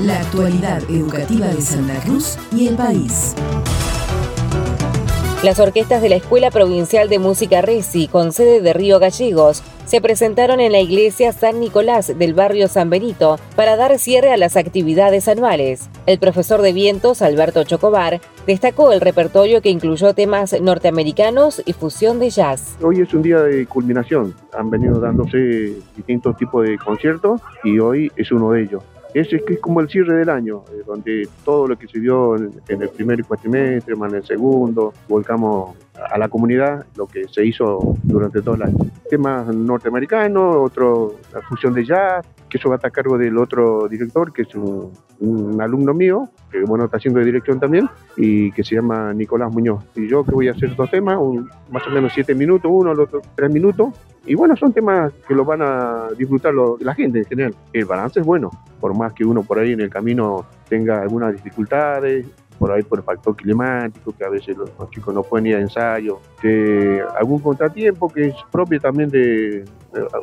La actualidad educativa de Santa Cruz y el país. Las orquestas de la Escuela Provincial de Música Resi, con sede de Río Gallegos, se presentaron en la iglesia San Nicolás del barrio San Benito para dar cierre a las actividades anuales. El profesor de vientos, Alberto Chocobar, destacó el repertorio que incluyó temas norteamericanos y fusión de jazz. Hoy es un día de culminación. Han venido dándose distintos tipos de conciertos y hoy es uno de ellos. Es, es como el cierre del año, eh, donde todo lo que se dio en, el primer cuatrimestre, más en el segundo, volcamos a la comunidad lo que se hizo durante todo el año. Temas norteamericanos, otro, fusión de jazz, eso va a estar a cargo del otro director, que es un, alumno mío, que bueno, está haciendo de dirección también, y que se llama Nicolás Muñoz. Y yo que voy a hacer dos temas, más o menos siete minutos, uno, el otro tres minutos, y bueno, son temas que lo van a disfrutar la gente en general. El balance es bueno, por más que uno por ahí en el camino tenga algunas dificultades, por ahí por el factor climático, que a veces los, chicos no pueden ir a ensayo, que algún contratiempo que es propio también de,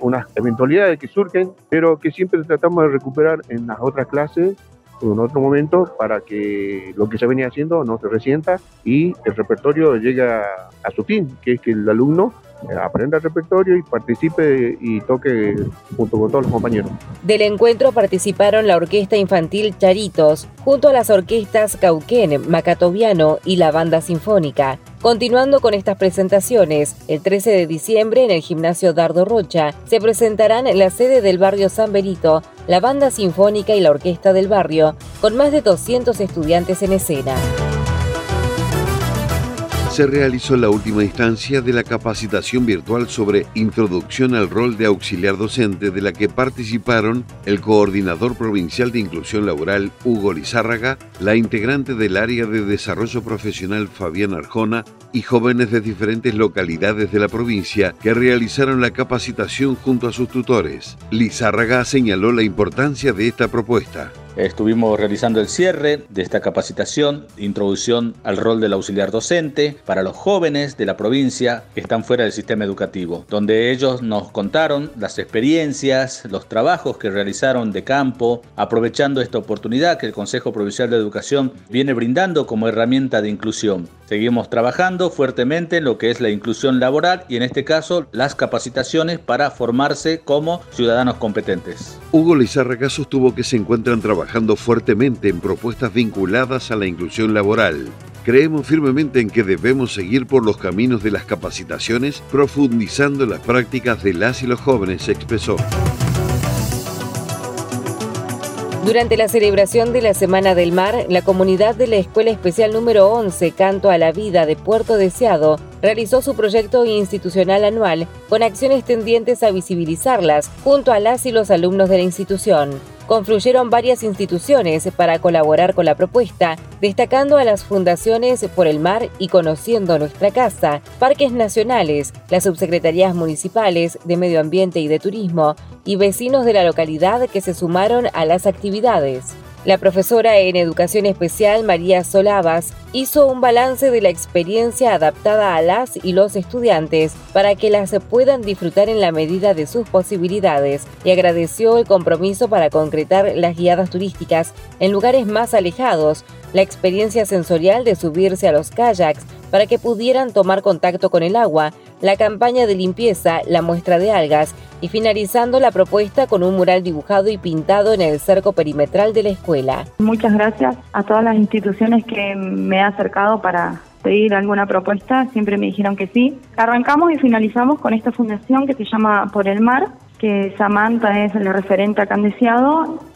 unas eventualidades que surgen, pero que siempre tratamos de recuperar en las otras clases en otro momento para que lo que se venía haciendo no se resienta y el repertorio llegue a su fin, que es que el alumno aprenda el repertorio y participe y toque junto con todos los compañeros. Del encuentro participaron la Orquesta Infantil Charitos, junto a las orquestas Cauquén, Macatoviano y la Banda Sinfónica. Continuando con estas presentaciones, el 13 de diciembre en el gimnasio Dardo Rocha se presentarán en la sede del barrio San Benito la Banda Sinfónica y la Orquesta del Barrio, con más de 200 estudiantes en escena se realizó la última instancia de la capacitación virtual sobre introducción al rol de auxiliar docente de la que participaron el coordinador provincial de inclusión laboral Hugo Lizárraga, la integrante del área de desarrollo profesional Fabián Arjona y jóvenes de diferentes localidades de la provincia que realizaron la capacitación junto a sus tutores. Lizárraga señaló la importancia de esta propuesta. Estuvimos realizando el cierre de esta capacitación, introducción al rol del auxiliar docente para los jóvenes de la provincia que están fuera del sistema educativo, donde ellos nos contaron las experiencias, los trabajos que realizaron de campo, aprovechando esta oportunidad que el Consejo Provincial de Educación viene brindando como herramienta de inclusión. Seguimos trabajando fuertemente en lo que es la inclusión laboral y en este caso las capacitaciones para formarse como ciudadanos competentes. Hugo Lizarraga sostuvo que se encuentran trabajando fuertemente en propuestas vinculadas a la inclusión laboral. Creemos firmemente en que debemos seguir por los caminos de las capacitaciones, profundizando las prácticas de las y los jóvenes, expresó. Durante la celebración de la Semana del Mar, la comunidad de la Escuela Especial número 11, Canto a la Vida de Puerto Deseado, realizó su proyecto institucional anual con acciones tendientes a visibilizarlas junto a las y los alumnos de la institución confluyeron varias instituciones para colaborar con la propuesta, destacando a las fundaciones Por el Mar y Conociendo Nuestra Casa, parques nacionales, las subsecretarías municipales de Medio Ambiente y de Turismo y vecinos de la localidad que se sumaron a las actividades. La profesora en Educación Especial, María Solavas, hizo un balance de la experiencia adaptada a las y los estudiantes para que las puedan disfrutar en la medida de sus posibilidades y agradeció el compromiso para concretar las guiadas turísticas en lugares más alejados, la experiencia sensorial de subirse a los kayaks para que pudieran tomar contacto con el agua, la campaña de limpieza, la muestra de algas y finalizando la propuesta con un mural dibujado y pintado en el cerco perimetral de la escuela. Muchas gracias a todas las instituciones que me han acercado para pedir alguna propuesta, siempre me dijeron que sí. Arrancamos y finalizamos con esta fundación que se llama Por el Mar, que Samantha es la referente acá en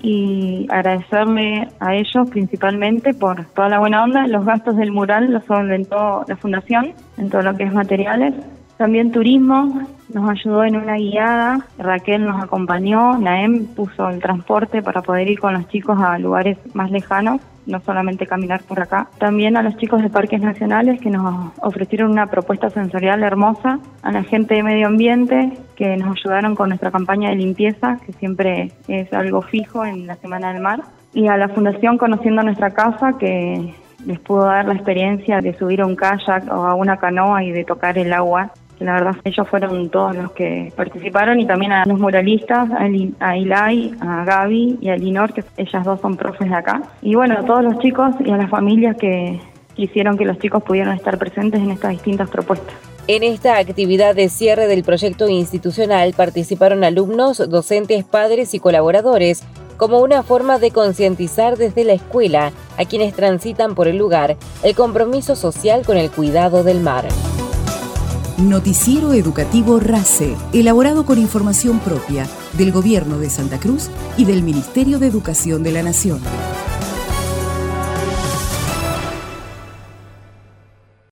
y agradecerle a ellos principalmente por toda la buena onda. Los gastos del mural los solventó la fundación en todo lo que es materiales. También turismo nos ayudó en una guiada, Raquel nos acompañó, Naem puso el transporte para poder ir con los chicos a lugares más lejanos, no solamente caminar por acá. También a los chicos de parques nacionales que nos ofrecieron una propuesta sensorial hermosa, a la gente de medio ambiente que nos ayudaron con nuestra campaña de limpieza, que siempre es algo fijo en la Semana del Mar, y a la Fundación Conociendo Nuestra Casa que les pudo dar la experiencia de subir a un kayak o a una canoa y de tocar el agua la verdad ellos fueron todos los que participaron y también a los muralistas, a Ilay, a Gaby y a Linor, que ellas dos son profes de acá. Y bueno, a todos los chicos y a las familias que hicieron que los chicos pudieran estar presentes en estas distintas propuestas. En esta actividad de cierre del proyecto institucional participaron alumnos, docentes, padres y colaboradores como una forma de concientizar desde la escuela a quienes transitan por el lugar el compromiso social con el cuidado del mar. Noticiero Educativo RACE, elaborado con información propia del Gobierno de Santa Cruz y del Ministerio de Educación de la Nación.